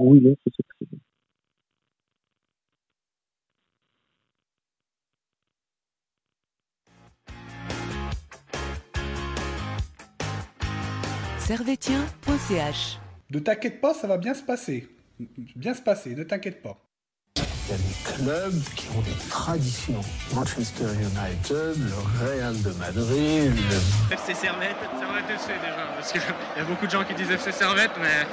brouillon sur cette tribune. servetien.ch Ne t'inquiète pas, ça va bien se passer. Bien se passer, ne t'inquiète pas. Il y a des clubs qui ont des traditions. Manchester United, le Real de Madrid, le... FC Servette, Servette FC déjà, parce qu'il y a beaucoup de gens qui disent FC Servette, mais...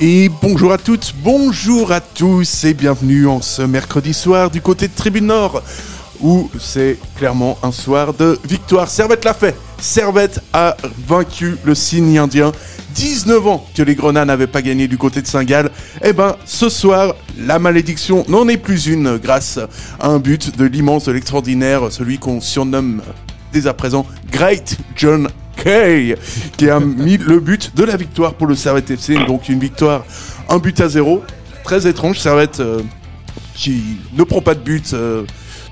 Et bonjour à toutes, bonjour à tous et bienvenue en ce mercredi soir du côté de Tribune Nord où c'est clairement un soir de victoire. Servette l'a fait. Servette a vaincu le signe indien. 19 ans que les Grenats n'avaient pas gagné du côté de Saint-Gall. Eh ben, ce soir, la malédiction n'en est plus une grâce à un but de l'immense, de l'extraordinaire, celui qu'on surnomme dès à présent Great John Kay, qui a mis le but de la victoire pour le Servette FC. Donc une victoire, un but à zéro. Très étrange, Servette euh, qui ne prend pas de but. euh,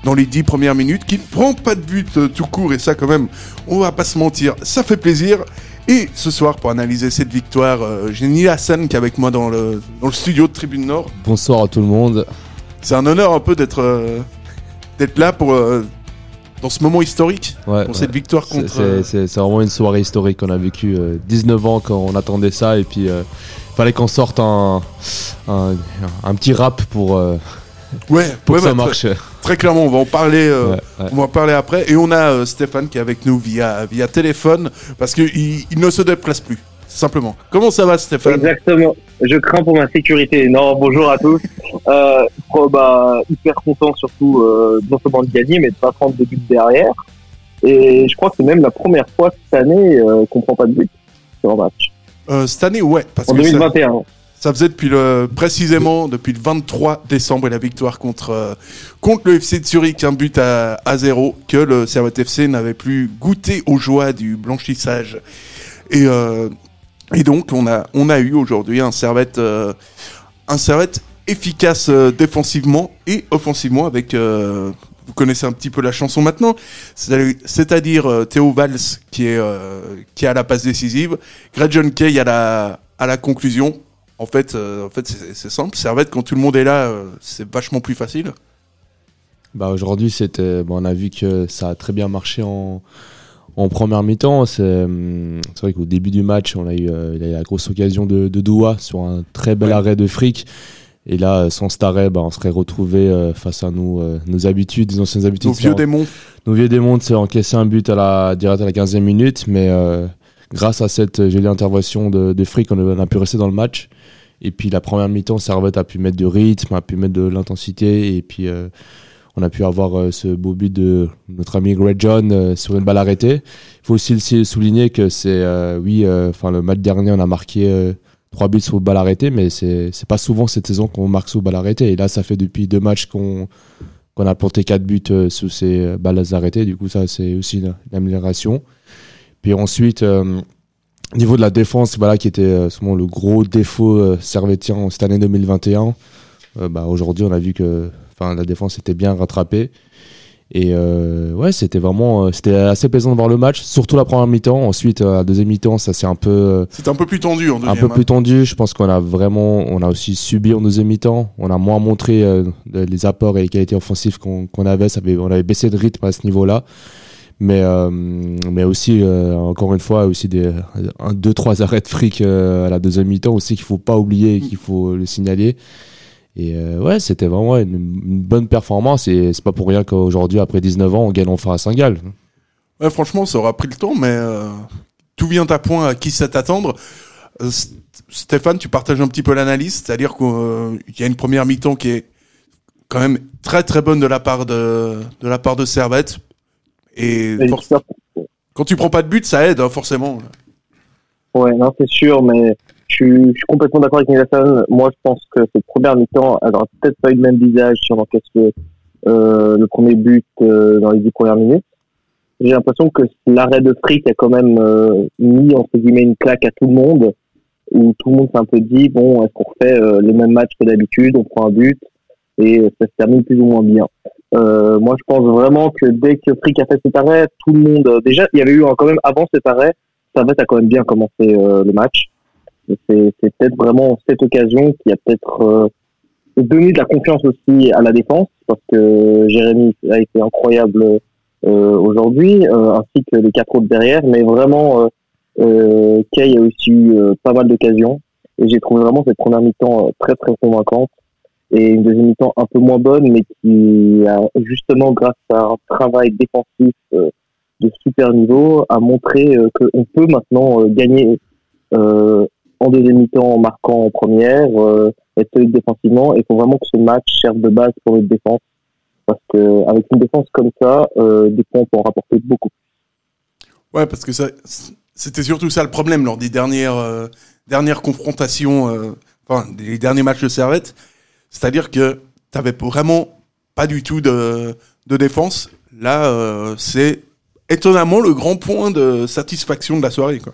dans les dix premières minutes, qui ne prend pas de but euh, tout court, et ça quand même, on va pas se mentir, ça fait plaisir. Et ce soir, pour analyser cette victoire, euh, j'ai Neil Hassan qui est avec moi dans le, dans le studio de Tribune Nord. Bonsoir à tout le monde. C'est un honneur un peu d'être euh, d'être là pour euh, dans ce moment historique, Ouais, pour ouais. cette victoire contre. C'est vraiment une soirée historique qu'on a vécu 19 ans quand on attendait ça et puis il fallait qu'on sorte un, un, un petit rap pour, euh, ouais, pour ouais, que ça bah, marche. Très, très clairement, on va en parler. euh, Ouais, ouais. On va en parler après. Et on a euh, Stéphane qui est avec nous via, via téléphone parce qu'il il ne se déplace plus, simplement. Comment ça va, Stéphane? Exactement. Je crains pour ma sécurité. Non, bonjour à tous. Euh, oh, bah, hyper content surtout euh, non seulement de gagner, mais de pas prendre de but derrière. Et je crois que c'est même la première fois cette année euh, qu'on prend pas de but sur un match. Euh, Cette année, ouais, parce En que ça- 2021. Ça faisait depuis le, précisément depuis le 23 décembre et la victoire contre, euh, contre le FC de Zurich, un but à, à zéro, que le Servette FC n'avait plus goûté aux joies du blanchissage. Et, euh, et donc, on a, on a eu aujourd'hui un Servette, euh, un Servette efficace défensivement et offensivement avec, vous connaissez un petit peu la chanson maintenant, c'est- c'est-à-dire Théo Valls qui est, euh, qui à la passe décisive, Greg John Kay à la, à la conclusion. En fait, euh, en fait c'est c'est simple. Servette, quand tout le monde est là, euh, c'est vachement plus facile. Bah, Aujourd'hui, c'était, bon, on a vu que ça a très bien marché en, en première mi-temps. C'est hum, c'est vrai qu'au début du match, on a eu, euh, il a eu la grosse occasion de, de Doua sur un très bel Ouais. arrêt de fric. Et là, sans cet arrêt, bah, on serait retrouvé face à nous, nos habitudes, nos anciennes habitudes. Nos vieux C'est- démons. Nos vieux démons s'est encaissé un but à la, direct à la 15e minute, mais euh, grâce à cette jolie intervention de, de Frick, on a, on a pu rester dans le match. Et puis la première mi-temps, Servette a pu mettre du rythme, a pu mettre de l'intensité, et puis euh, on a pu avoir euh, ce beau but de notre ami Greg John euh, sur une balle arrêtée. Il faut aussi souligner que c'est, oui, enfin le match dernier, on a marqué trois buts sur balle arrêtée, mais c'est pas souvent cette saison qu'on marque sous balle arrêtée. Et là, ça fait depuis deux matchs qu'on qu'on a planté quatre buts sous ces balles arrêtées. Du coup, ça, c'est aussi une, amélioration. Puis ensuite, niveau de la défense, voilà, qui était euh, sûrement le gros défaut euh, servétien cette année 2021. euh, bah, Aujourd'hui, on a vu que la défense était bien rattrapée. Et euh, ouais, c'était vraiment euh, c'était assez plaisant de voir le match, surtout la première mi-temps. Ensuite, euh, la deuxième mi-temps, ça s'est un peu C'était un peu plus tendu en un deuxième. peu hein. plus tendu. Je pense qu'on a vraiment, on a aussi subi en deuxième mi-temps. On a moins montré euh, les apports et les qualités offensives qu'on qu'on avait. Ça avait. On avait baissé de rythme à ce niveau-là. Mais, euh, mais aussi, euh, encore une fois, aussi des un, deux, trois arrêts de fric euh, à la deuxième mi-temps aussi qu'il faut pas oublier et qu'il faut le signaler. Et ouais, c'était vraiment une, une bonne performance. Et c'est pas pour rien qu'aujourd'hui, après 19 ans, on gagne enfin à Saint-Gall. Ouais, franchement, ça aura pris le temps, mais tout vient à point à qui sait attendre. Stéphane, tu partages un petit peu l'analyse, c'est-à-dire qu'il y a une première mi-temps qui est quand même très très bonne de la part de, de la part de Servette. Et for- quand tu prends pas de but, ça aide, hein, forcément. Ouais, non, c'est sûr, mais je suis, je suis complètement d'accord avec Nilassan. Moi, je pense que cette première mi-temps, elle aura peut-être pas eu le même visage si on encaisse le, euh, le premier but euh, dans les dix premières minutes. J'ai l'impression que l'arrêt de Frick a quand même euh, mis, entre guillemets, une claque à tout le monde, où tout le monde s'est un peu dit, bon, est-ce qu'on refait euh, les mêmes matchs que d'habitude, on prend un but, et ça se termine plus ou moins bien. Euh, moi, je pense vraiment que dès que Frick a fait cet arrêt, tout le monde. euh, déjà, il y avait eu quand même avant cet arrêt, Servette a quand même bien commencé euh, le match. C'est peut-être vraiment cette occasion qui a peut-être euh, donné de la confiance aussi à la défense, parce que Jérémy a été incroyable euh, aujourd'hui, ainsi que les quatre autres derrière. Mais vraiment, Kay a aussi eu pas mal d'occasions. Et j'ai trouvé vraiment cette première mi-temps très très convaincante et une deuxième mi-temps un peu moins bonne, mais qui a justement grâce à un travail défensif euh, de super niveau, a montré euh, qu'on peut maintenant euh, gagner en deuxième mi-temps en marquant en première, être solide défensivement. Il faut vraiment que ce match serve de base pour une défense, parce que avec une défense comme ça, des points peut en rapporter beaucoup. Ouais, parce que ça, c'était surtout ça le problème lors des dernières, dernières confrontations, enfin, des derniers matchs de Servette. C'est-à-dire que t'avais vraiment pas du tout de, de défense. Là, euh, c'est étonnamment le grand point de satisfaction de la soirée, quoi.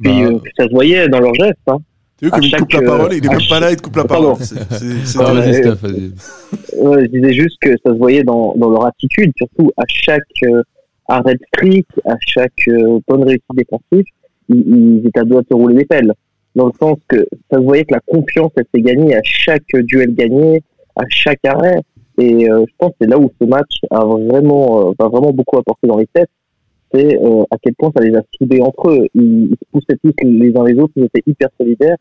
Puis Bah, euh, ça se voyait dans leur geste. Hein. Tu vois, À comme il coupe la euh, parole, il est même pas là, il te coupe la parole. C'est- c'est- je disais juste que ça se voyait dans, dans leur attitude, surtout à chaque euh, arrêt de fric, à chaque euh, bonne réussite défensive, ils, ils étaient à deux à se rouler des pelles. Dans le sens que ça se voyait que la confiance, elle s'est gagnée à chaque duel gagné, à chaque arrêt. Et euh, je pense que c'est là où ce match a vraiment, euh, vraiment beaucoup apporter dans les têtes. C'est euh, à quel point ça les a soudés entre eux. Ils, ils se poussaient tous les uns les autres, ils étaient hyper solidaires.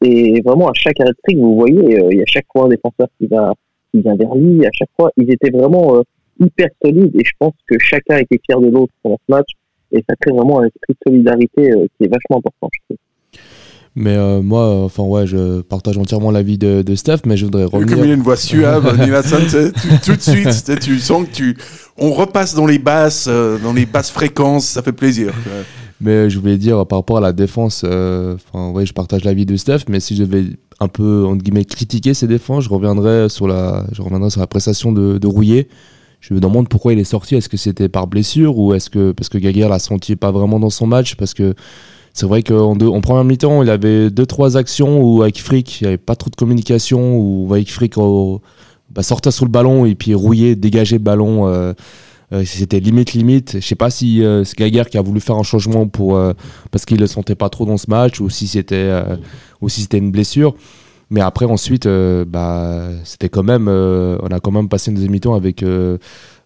Et vraiment, à chaque arrêt de fric, vous voyez, euh, il y a chaque fois un défenseur qui va qui vient vers lui. À chaque fois, ils étaient vraiment euh, hyper solides et je pense que chacun était fier de l'autre pendant ce match et ça crée vraiment un esprit de solidarité euh, qui est vachement important. Je trouve. Mais euh, moi, enfin ouais, je partage entièrement l'avis de, de Steph, mais je voudrais Comme revenir. il a une voix suave, sais, tout, de suite, tu sens que tu, on repasse dans les basses, euh, dans les basses fréquences, ça fait plaisir. Mais je voulais dire par rapport à la défense, euh, enfin ouais, je partage l'avis de Steph, mais si je devais un peu entre guillemets critiquer ces défenses, je reviendrais sur la, je reviendrais sur la prestation de, de Rouillet. Je me demande pourquoi il est sorti. Est-ce que c'était par blessure ou est-ce que parce que Gaguerre l'a senti pas vraiment dans son match parce que c'est vrai qu'en en première mi-temps, il avait deux trois actions où avec Frick, il n'y avait pas trop de communication où avec Frick au- bah, sortait sur le ballon et puis Rouillet dégageait le ballon. euh, euh, c'était limite limite. Je sais pas si euh, c'est Gaguerre qui a voulu faire un changement pour parce qu'il le sentait pas trop dans ce match ou si c'était si une blessure. Mais après ensuite, bah c'était quand même, on a quand même passé une deuxième mi-temps avec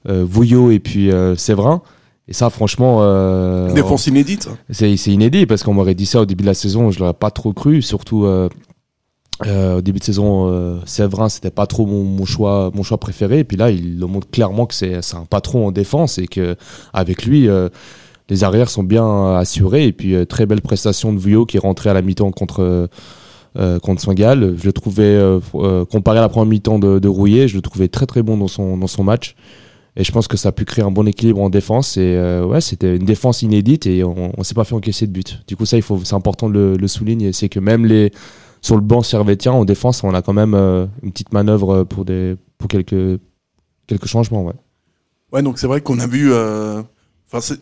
Vouillot et puis Séverin. Et ça, franchement, euh, Défense inédite. c'est inédit parce qu'on m'aurait dit ça au début de la saison, je l'aurais pas trop cru, surtout euh, euh, au début de saison, euh, Séverin c'était pas trop mon, mon choix, mon choix préféré. Et puis là, il le montre clairement que c'est un patron en défense et que avec lui, les arrières sont bien assurés. Et puis très belle prestation de Vuillot qui est rentré à la mi-temps contre euh, contre Saint-Gall. Je le trouvais euh, euh, comparé à la première mi-temps de, de Rouillet, je le trouvais très très bon dans son dans son match. Et je pense que ça a pu créer un bon équilibre en défense. Et euh, ouais, c'était une défense inédite et on, on s'est pas fait encaisser de but. Du coup, ça, il faut, c'est important de le, le souligner. C'est que même les sur le banc servétien en défense, on a quand même euh, une petite manœuvre pour des pour quelques quelques changements. Ouais. Ouais, donc c'est vrai qu'on a vu, euh, enfin,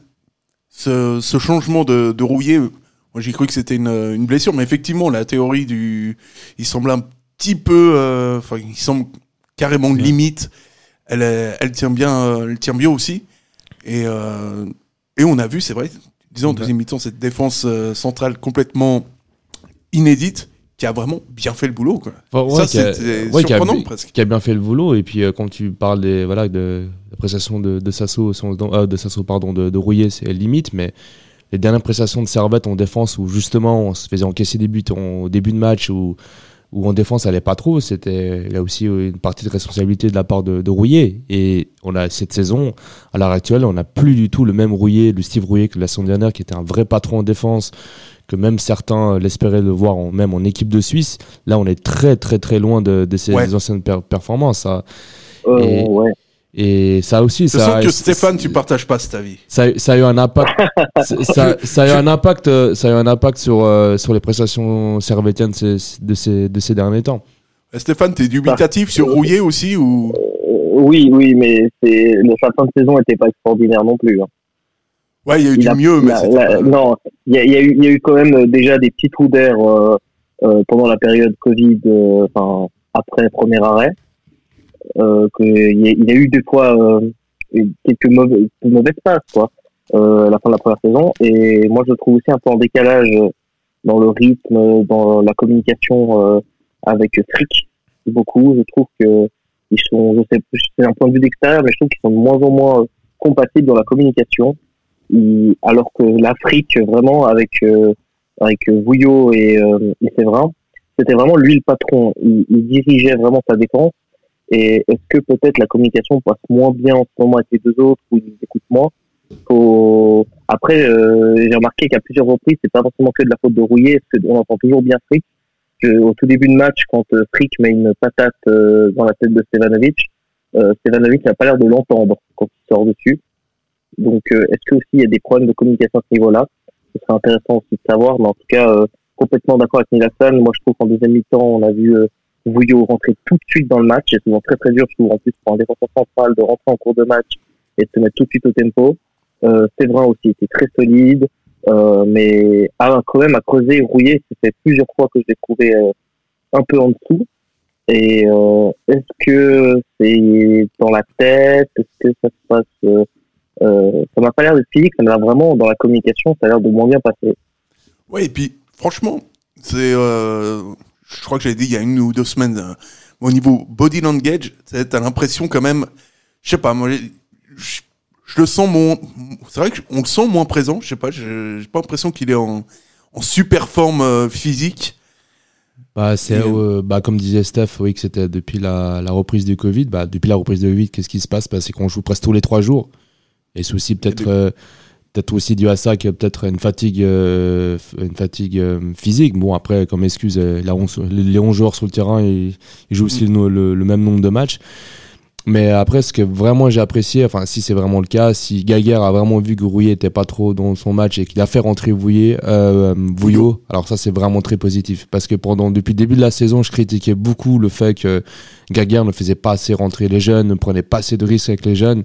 ce, ce changement de, de rouillé. Moi, j'ai cru que c'était une, une blessure, mais effectivement, la théorie du, il semble un petit peu, euh, enfin, il semble carrément limite. Elle, tient bien, elle tient bien aussi. Et, euh, et on a vu, c'est vrai, disons en deuxième mi-temps, cette défense euh, centrale complètement inédite qui a vraiment bien fait le boulot, quoi. Enfin, Ça, ouais, qui c'était ouais, qui a- surprenant, presque. Qui a bien fait le boulot. Et puis euh, quand tu parles des voilà de la prestation de, de Sasso, euh, de Sasso pardon de, de Rouillet, c'est limite, mais les dernières prestations de Servette en défense où justement on se faisait encaisser des buts en- au début de match où où en défense ça allait pas trop, c'était là aussi une partie de responsabilité de la part de, de Rouillet. Et on a cette saison, à l'heure actuelle, on n'a plus du tout le même Rouillet, le Steve Rouillet que la saison dernière, qui était un vrai patron en défense, que même certains l'espéraient le voir en, même en équipe de Suisse. Là, on est très très très loin de, de ces Ouais. anciennes per- performances. ça. Euh, Et- ouais. Et ça aussi, Je ça, sens que Stéphane, tu partages pas cet avis. ça, ça a eu un impact. ça, a eu un impact. euh, Ça a eu un impact sur euh, sur les prestations servétiennes de ces, de ces de ces derniers temps. Stéphane, t'es dubitatif sur Rouillé aussi ou? Euh, oui, oui, mais c'est le sa fin de saison n'était pas extraordinaire non plus. hein. Ouais, il y a eu Il du a- mieux, mais la- la- non, il y a, il y a eu, il y a eu quand même déjà des petits trous d'air euh, euh, pendant la période Covid, euh, enfin après le premier arrêt. Euh, qu'il y, y a eu des fois euh, quelques mauvais, mauvaises passes, quoi, euh, à la fin de la première saison. Et moi, je trouve aussi un peu en décalage dans le rythme, dans la communication euh, avec Frick. Beaucoup, je trouve que ils sont, je sais, c'est un point de vue d'extérieur, mais je trouve qu'ils sont de moins en moins compatibles dans la communication. Alors que l'Afrique, vraiment, avec avec Vouillot et, euh, et Séverin, c'était vraiment lui le patron. Il, il dirigeait vraiment sa défense. Et est-ce que peut-être la communication passe moins bien en ce moment avec les deux autres ou ils écoutent moins? Faut... Après, euh, j'ai remarqué qu'à plusieurs reprises, c'est pas forcément que de la faute de Rouillet, parce qu'on entend toujours bien Frick. Que, au tout début de match, quand euh, Frick met une patate euh, dans la tête de Stevanovic, euh, Stevanovic n'a pas l'air de l'entendre quand il sort dessus. Donc, euh, est-ce que aussi il y a des problèmes de communication à ce niveau-là? Ce serait intéressant aussi de savoir, mais en tout cas, complètement d'accord avec Nilassan. Moi, je trouve qu'en deuxième mi-temps, on a vu Vouillot rentrer tout de suite dans le match. C'est souvent très très dur, je trouve, en plus pour un défenseur central de rentrer en cours de match et de se mettre tout de suite au tempo. Euh, Séverin aussi était très solide, euh, mais a quand même à creuser, rouiller. Ça fait plusieurs fois que je l'ai trouvé euh, un peu en dessous. Et euh, est-ce que c'est dans la tête? Est-ce que ça se passe euh, euh, Ça m'a pas l'air de physique, ça m'a vraiment dans la communication, ça a l'air de moins bien passer. Ouais, et puis, franchement, c'est. Je crois que j'avais dit il y a une ou deux semaines, euh, au niveau body language, t'as l'impression quand même. Je sais pas, moi, je, le sens moins. C'est vrai qu'on le sent moins présent, je sais pas, je- j'ai pas l'impression qu'il est en, en super forme euh, physique. Bah, c'est, euh, bah, comme disait Steph, oui, que c'était depuis la, la reprise du Covid. Bah, depuis la reprise du Covid, qu'est-ce qui se passe? Bah, C'est qu'on joue presque tous les trois jours. Et c'est aussi peut-être, peut-être aussi dû à ça que peut-être une fatigue, euh, une fatigue euh, physique. Bon, après, comme excuse, euh, la 11 les les 11 joueurs sur le terrain, ils, ils jouent aussi le, le- le même nombre de matchs. Mais après, ce que vraiment j'ai apprécié, enfin, si c'est vraiment le cas, si Gaguerre a vraiment vu que Rouillet était pas trop dans son match et qu'il a fait rentrer Vouillet, euh, Vouillot, alors ça c'est vraiment très positif. Parce que pendant, depuis le début de la saison, je critiquais beaucoup le fait que Gaguerre ne faisait pas assez rentrer les jeunes, ne prenait pas assez de risques avec les jeunes.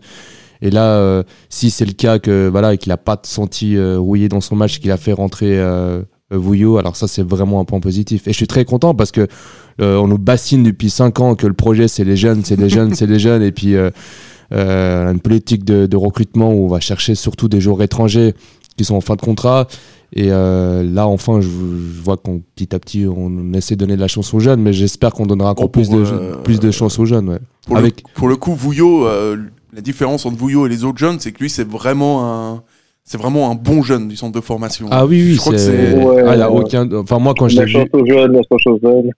Et là, euh, si c'est le cas que voilà, qu'il a pas senti euh, Rouillet dans son match, qu'il a fait rentrer euh, Vouillot, alors ça c'est vraiment un point positif. Et je suis très content parce que on nous bassine depuis 5 ans que le projet c'est les jeunes, c'est les jeunes, c'est les jeunes, et puis une politique de, de recrutement où on va chercher surtout des joueurs étrangers qui sont en fin de contrat. Et là, enfin, je, je vois qu'on petit à petit, on essaie de donner de la chance aux jeunes, mais j'espère qu'on donnera encore Oh, plus, de, plus de chance aux jeunes. Ouais. Pour, Avec- le, pour le coup, Vouillot, la différence entre Vouillot et les autres jeunes, c'est que lui, c'est vraiment un. C'est vraiment un bon jeune du centre de formation. Ah oui, oui, Je crois que c'est. Ouais, Ah, ouais. aucun. Enfin, moi, quand je La l'ai chance vu. aux jeunes, la chance aux jeunes.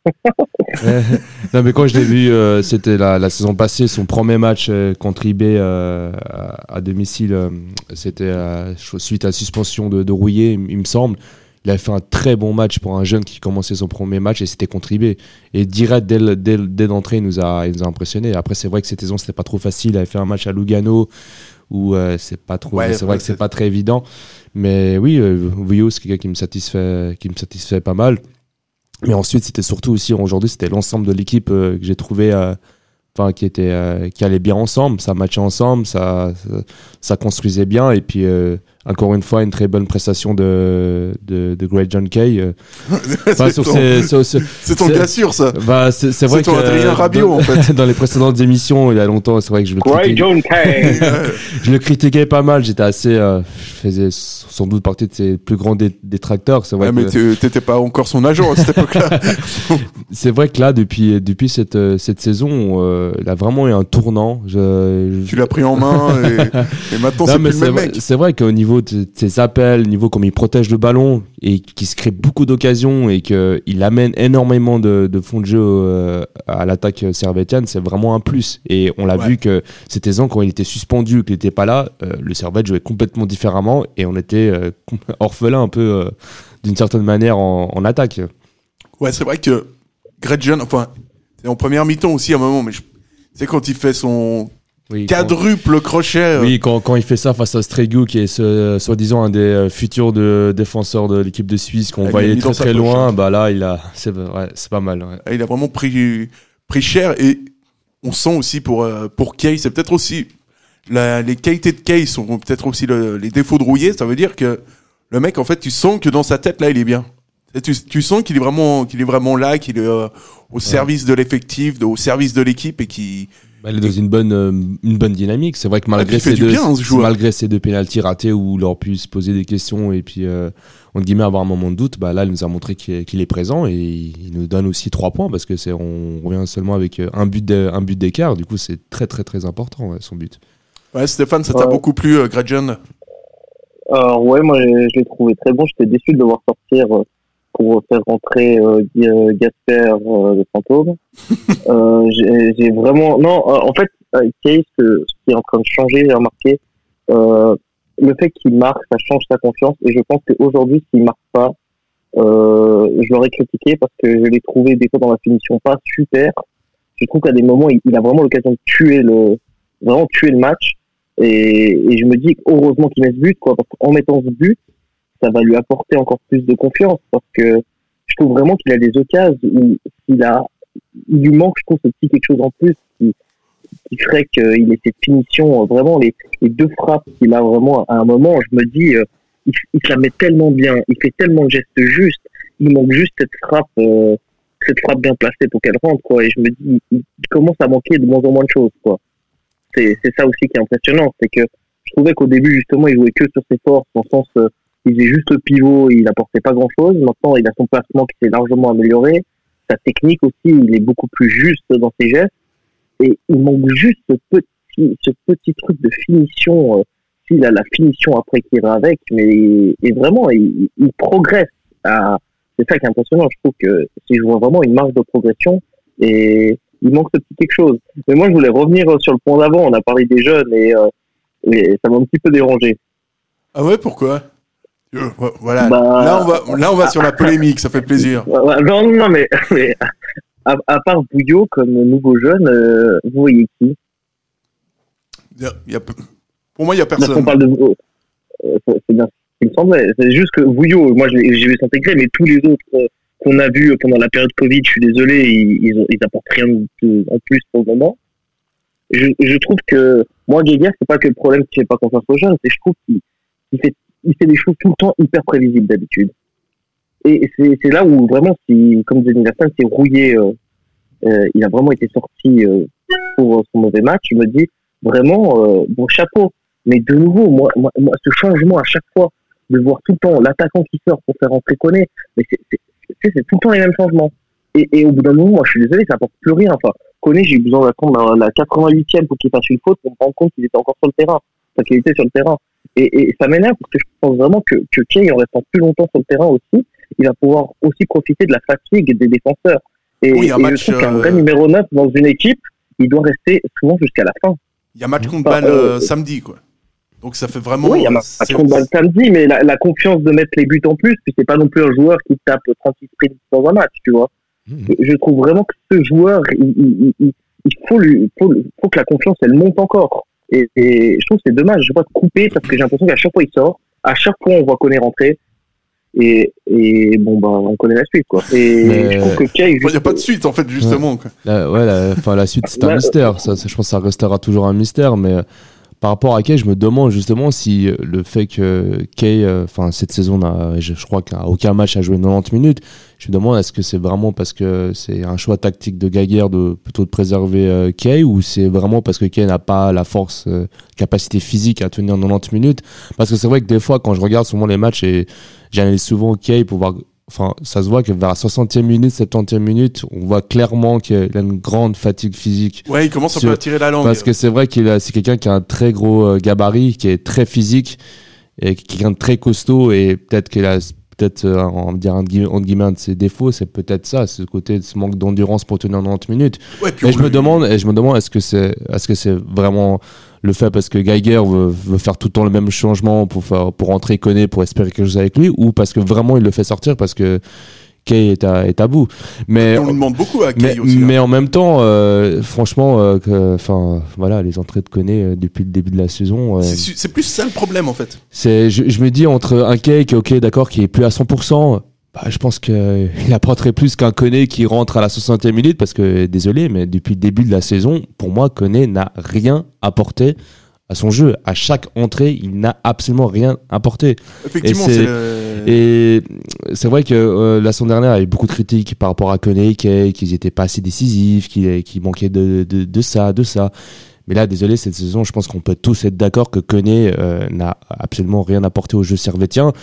non, mais quand je l'ai vu, euh, c'était la, la saison passée, son premier match euh, contre IB euh, à, à domicile. euh, c'était euh, suite à la suspension de, de Rouillet, il, m- il me semble. Il avait fait un très bon match pour un jeune qui commençait son premier match et c'était contre IB. Et direct, dès, l'entrée, il nous a, il nous a impressionné. Après, c'est vrai que cette saison, c'était pas trop facile. Il avait fait un match à Lugano où euh, c'est pas trop. Ouais, c'est vrai que c'est pas très évident. Mais oui, euh, Vouillot, c'est quelqu'un qui me satisfait, qui me satisfait pas mal. Mais ensuite, c'était surtout aussi aujourd'hui, c'était l'ensemble de l'équipe euh, que j'ai trouvé, euh, enfin, qui était, qui allait bien ensemble, ça matchait ensemble, ça, ça, ça construisait bien. Et puis, encore une fois, une très bonne prestation de, de, de Great John Kay. Enfin, c'est ton, c'est- gars sûr, ça. bah, c'est vrai que ton Adrien euh, Rabiot, dans, en fait. dans les précédentes émissions, il y a longtemps, c'est vrai que je le critiquais, John Kay. je le critiquais pas mal. J'étais assez, euh, je faisais sans doute partie de ses plus grands dé- détracteurs. C'est vrai Ouais, mais que- tu- t'étais pas encore son agent à cette époque-là. C'est vrai que là, depuis, depuis cette, euh, cette saison, euh, il a vraiment eu un tournant. Je, je- tu l'as pris en main et, et maintenant c'est mais plus le même mec. c'est vrai qu'au niveau de ses appels, au niveau comme il protège le ballon et qu'il se crée beaucoup d'occasions et qu'il amène énormément de, de fonds de jeu euh, à l'attaque servétienne, c'est vraiment un plus. Et on l'a Ouais. vu que c'était ans quand il était suspendu, qu'il n'était pas là, euh, le Servette jouait complètement différemment et on était euh, orphelin un peu euh, d'une certaine manière en, en attaque. Ouais, c'est vrai que Gretchen, enfin, c'est en première mi-temps aussi à un moment, mais c'est quand il fait son Oui, quand- quadruple crochet. euh, Oui, quand, quand il fait ça face à Stregu, qui est ce- soi-disant un des euh, futurs de, défenseurs de l'équipe de Suisse, qu'on Ah, voyait très très loin, hein. bah là, il a, c'est ouais, pas mal. ouais. Il a vraiment pris, pris cher et on sent aussi pour, euh, pour Kay, c'est peut-être aussi la- les qualités de Kay sont peut-être aussi le- les défauts de Rouillet. Ça veut dire que le mec, en fait, tu sens que dans sa tête, là, il est bien. Et tu, tu sens qu'il est vraiment, qu'il est vraiment là, qu'il est euh, au service de l'effectif, au service de l'équipe et qui Il est dans une bonne, euh, une bonne dynamique. C'est vrai que malgré, il fait ces deux, bien, ce joueur. malgré ces deux pénalties ratés où il aurait pu se poser des questions et puis, euh, entre guillemets, avoir un moment de doute, bah, là, il nous a montré qu'il est, présent et il nous donne aussi trois points parce que c'est, on revient seulement avec euh, un but, de- un but d'écart. Du coup, c'est très, très, très important, ouais, son but. Ouais, Stéphane, ça t'a beaucoup plu, euh, Gradjon Alors ouais, moi je je l'ai trouvé très bon. J'étais déçu de le voir sortir euh, pour faire rentrer euh, euh, Gasper euh, le fantôme. euh, j'ai vraiment non. euh, en fait, Kay, ce, qui est en train de changer, j'ai remarqué, le fait qu'il marque, ça change sa confiance. Et je pense qu'aujourd'hui, s'il marque pas, je l'aurais critiqué parce que je l'ai trouvé des fois dans la finition pas super. Je trouve qu'à des moments, il, il a vraiment l'occasion de tuer le, vraiment tuer le match. Et, et je me dis heureusement qu'il met ce but, quoi, parce qu'en mettant ce but, ça va lui apporter encore plus de confiance, parce que je trouve vraiment qu'il a des occasions où il a, il lui manque, je trouve, ce petit quelque chose en plus qui, qui ferait qu'il ait cette finition, euh, vraiment les, deux frappes qu'il a vraiment à un moment, je me dis, euh, il, il se la met tellement bien, il fait tellement de gestes justes, il manque juste cette frappe, euh, cette frappe bien placée pour qu'elle rentre, quoi, et je me dis, il, commence à manquer de moins en moins de choses, quoi. C'est ça aussi qui est impressionnant, c'est que je trouvais qu'au début justement il jouait que sur ses forces, dans sens il faisait juste le pivot, il apportait pas grand chose. Maintenant il a son placement qui s'est largement amélioré, sa technique aussi, il est beaucoup plus juste dans ses gestes et il manque juste ce petit truc de finition. euh, S'il a la finition après qui ira avec, mais et vraiment il, progresse. C'est ça qui est impressionnant. Je trouve que si je vois vraiment une marge de progression et il manque ce petit quelque chose. Mais moi, je voulais revenir sur le point d'avant. On a parlé des jeunes et, euh, ça m'a un petit peu dérangé. Ah ouais, pourquoi? Euh, Voilà. Bah, là, on va, là, on va sur la polémique, ça fait plaisir. Non, non, mais, mais à, à part Bouillot comme nouveau jeune, euh, vous voyez qui? Il y a- il y a peu- Pour moi, il y a Parce qu'on personne. parle de euh, c'est bien ce qui me semblait. C'est juste que Bouillot, moi, j'ai vu s'intégrer, mais tous les autres euh, qu'on a vus pendant la période Covid, je suis désolé, ils, ils, ils apportent rien de- en plus pour le moment. Je, je trouve que moi, Guéguer, c'est pas que le problème qu'il fait pas confiance aux jeunes, c'est que je trouve qu'il il fait, il fait des choses tout le temps hyper prévisibles d'habitude. Et c'est là où vraiment, comme disait Nielsen, c'est rouillé. euh, euh, il a vraiment été sorti euh, pour son mauvais match. Je me dis vraiment, bon chapeau. Mais de nouveau, moi, moi, ce changement à chaque fois de voir tout le temps l'attaquant qui sort pour faire rentrer Koné, c'est tout le temps les mêmes changements. Et, et au bout d'un moment, moi, je suis désolé, ça apporte plus rien. Enfin, Koné, j'ai eu besoin d'attendre la, la 88e pour qu'il fasse une faute pour me rendre compte qu'il était encore sur le terrain, enfin, qu'il était sur le terrain. Et, et ça m'énerve parce que je pense vraiment que, que Kay, en restant plus longtemps sur le terrain aussi, il va pouvoir aussi profiter de la fatigue des défenseurs. Et, Oui, un et match, je trouve qu'un euh, vrai numéro 9 dans une équipe, il doit rester souvent jusqu'à la fin. Il y a match contre balle euh, euh, samedi, quoi. Donc ça fait vraiment. Oui, il y a euh, match contre balle samedi, mais la, la confiance de mettre les buts en plus, puis c'est pas non plus un joueur qui tape 36 sprints dans un match, tu vois. Mhm. Je, je trouve vraiment que ce joueur, il, il, il, il faut, lui, faut, faut que la confiance, elle monte encore. Et, et je trouve que c'est dommage, je vois te couper parce que j'ai l'impression qu'à chaque fois il sort, à chaque fois on voit Koné rentrer. Et, et bon, bah, on connaît la suite, quoi. Et Mais- je trouve que Kay, Il n'y a pas de suite, en fait, justement. quoi. La, ouais, la, enfin, la suite, c'est un Bah, mystère. Ça, ça, je pense que ça restera toujours un mystère. Mais euh, par rapport à Kay, je me demande justement si euh, le fait que Kay, euh, enfin, cette saison, je, je crois qu'à aucun match a joué 90 minutes. Je me demande est-ce que c'est vraiment parce que c'est un choix tactique de Gaguerre de plutôt de préserver euh, Kay ou c'est vraiment parce que Kay n'a pas la force, capacité physique à tenir 90 minutes? Parce que c'est vrai que des fois, quand je regarde souvent les matchs et j'analyse souvent Kay pour voir enfin, ça se voit que vers la 60e minute, 70e minute, on voit clairement qu'il a une grande fatigue physique. Ouais, il commence un Sur- peu à tirer la langue. Parce que c'est vrai qu'il a- c'est quelqu'un qui a un très gros euh, gabarit, qui est très physique, et qui est quelqu'un de très costaud, et peut-être qu'il a peut-être euh, on va dire entre guillemets, de ses défauts, c'est peut-être ça, ce côté, ce manque d'endurance pour tenir 90 minutes. Ouais, puis Et je me demande, et je me demande, est-ce que c'est, est-ce que c'est vraiment le fait parce que Geiger veut, veut faire tout le temps le même changement pour faire, pour entrer Koné, pour espérer quelque chose avec lui, ou parce que vraiment il le fait sortir parce que Kay est à, est à bout. Mais, on lui demande beaucoup à mais, Kay aussi. hein. mais en même temps, euh, franchement, euh, enfin, voilà, les entrées de Koné euh, depuis le début de la saison, C'est plus ça le problème, en fait. c'est, je, je me dis entre un Kay qui est ok, d'accord, qui est plus à 100%, bah, je pense qu'il apporterait plus qu'un Koné qui rentre à la 60e minute parce que, désolé, mais depuis le début de la saison, pour moi, Koné n'a rien apporté à son jeu. À chaque entrée, il n'a absolument rien apporté. Effectivement, Et c'est- c'est le- Et c'est vrai que euh, la saison dernière, il y a eu beaucoup de critiques par rapport à Koné et Kay, qu'ils n'étaient pas assez décisifs, qu'ils qu'ils manquaient de, de, de ça, de ça. Mais là, désolé, cette saison, je pense qu'on peut tous être d'accord que Koné euh, n'a absolument rien apporté au jeu servétien.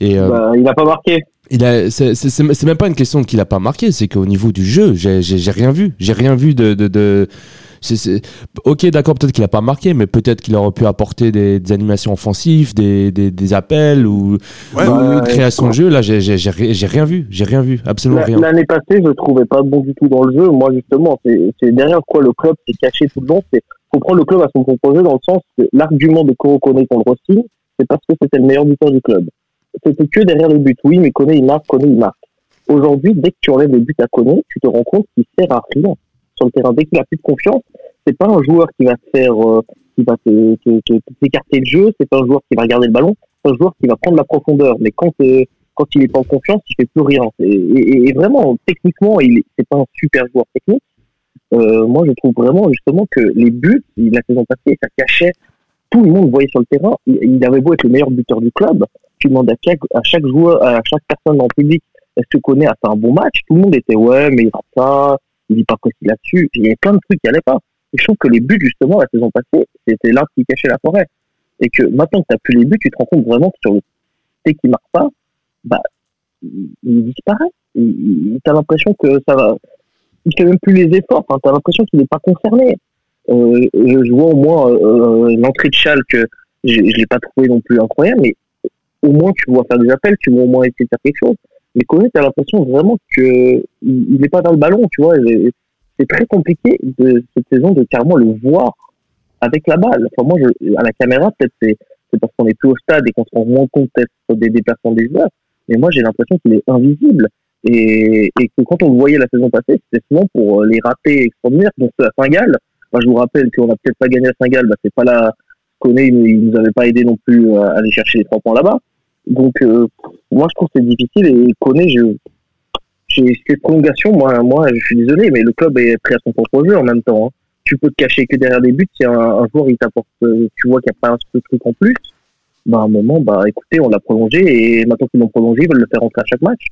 Et euh, Bah, il n'a pas marqué. il a, c'est, c'est, c'est- c'est même pas une question qu'il a pas marqué, c'est qu'au niveau du jeu, j'ai, j'ai, j'ai rien vu. J'ai rien vu de. de, de c'est, Ok, d'accord, peut-être qu'il a pas marqué, mais peut-être qu'il aurait pu apporter des, des animations offensives, des, des, des appels ou, Ouais, ou bah, une création de jeu. Là, j'ai, j'ai, j'ai, ri- j'ai rien vu. J'ai rien vu. Absolument La- rien. L'année passée, je le trouvais pas bon du tout dans le jeu. Moi, justement, c'est derrière quoi le club s'est caché tout le long. C'est faut prendre le club à son propre jeu dans le sens que l'argument de Koro Kone qu'on le c'est parce que c'était le meilleur buteur du club. C'était que derrière le but. Oui, mais Kone il marque, Kone il marque. Aujourd'hui, dès que tu enlèves les buts à Kone, tu te rends compte qu'il sert à rien sur le terrain. Dès qu'il a plus de confiance, c'est pas un joueur qui va te faire, euh, qui va te- te- te- t'écarter le jeu. C'est pas un joueur qui va regarder le ballon. C'est un joueur qui va prendre la profondeur. Mais quand euh, quand il est pas en confiance, il fait plus rien. Et, et- et vraiment, techniquement, il est- c'est pas un super joueur technique. Euh, moi, je trouve vraiment justement que les buts, la saison passée, ça cachait. Tout le monde voyait sur le terrain. Il, il avait beau être le meilleur buteur du club. Tu demandes à chaque, à chaque joueur, à chaque personne le public, est-ce que connaît a fait un bon match? Tout le monde était ouais, mais il rate ça, il dit pas précis là-dessus. Il y avait plein de trucs qui allaient pas. Je trouve que les buts, justement, la saison passée, c'était l'arbre qui cachait la forêt. Et que maintenant que tu plus les buts, tu te rends compte vraiment que sur le côté qui marque pas, bah, il, disparaît. Il- t'as l'impression que ça va. Il fait même plus les efforts. Enfin, t'as l'impression qu'il n'est pas concerné. Euh, je, vois au moins euh, l'entrée de Schalke, je, je l'ai pas trouvé non plus incroyable, mais au moins tu vois faire des appels, tu vois au moins essayer de faire quelque chose. Mais Koné, t'as l'impression vraiment que il il est pas dans le ballon, tu vois. C'est très compliqué de cette saison de carrément le voir avec la balle. Enfin, moi, je, à la caméra, peut-être c'est parce qu'on est plus au stade et qu'on se rend moins compte peut-être des déplacements des joueurs. Mais moi, j'ai l'impression qu'il est invisible. Et, et que quand on le voyait la saison passée, c'était souvent pour euh, les ratés extraordinaires, dont ceux à Saint-Gall. Moi, je vous rappelle qu'on n'a peut-être pas gagné à Saint-Gall, bah, c'est pas la Koné, il, il nous avait pas aidé non plus euh, à aller chercher les trois points là-bas. Donc, euh, moi, je trouve que c'est difficile et Koné, je, j'ai cette prolongation, moi, moi, je suis désolé, mais le club est pris à son propre jeu en même temps. hein. Tu peux te cacher que derrière des buts, si un, un joueur il t'apporte, euh, tu vois qu'il n'y a pas un seul truc en plus, bah à un moment, bah écoutez, on l'a prolongé et maintenant qu'ils l'ont prolongé, ils veulent le faire rentrer à chaque match.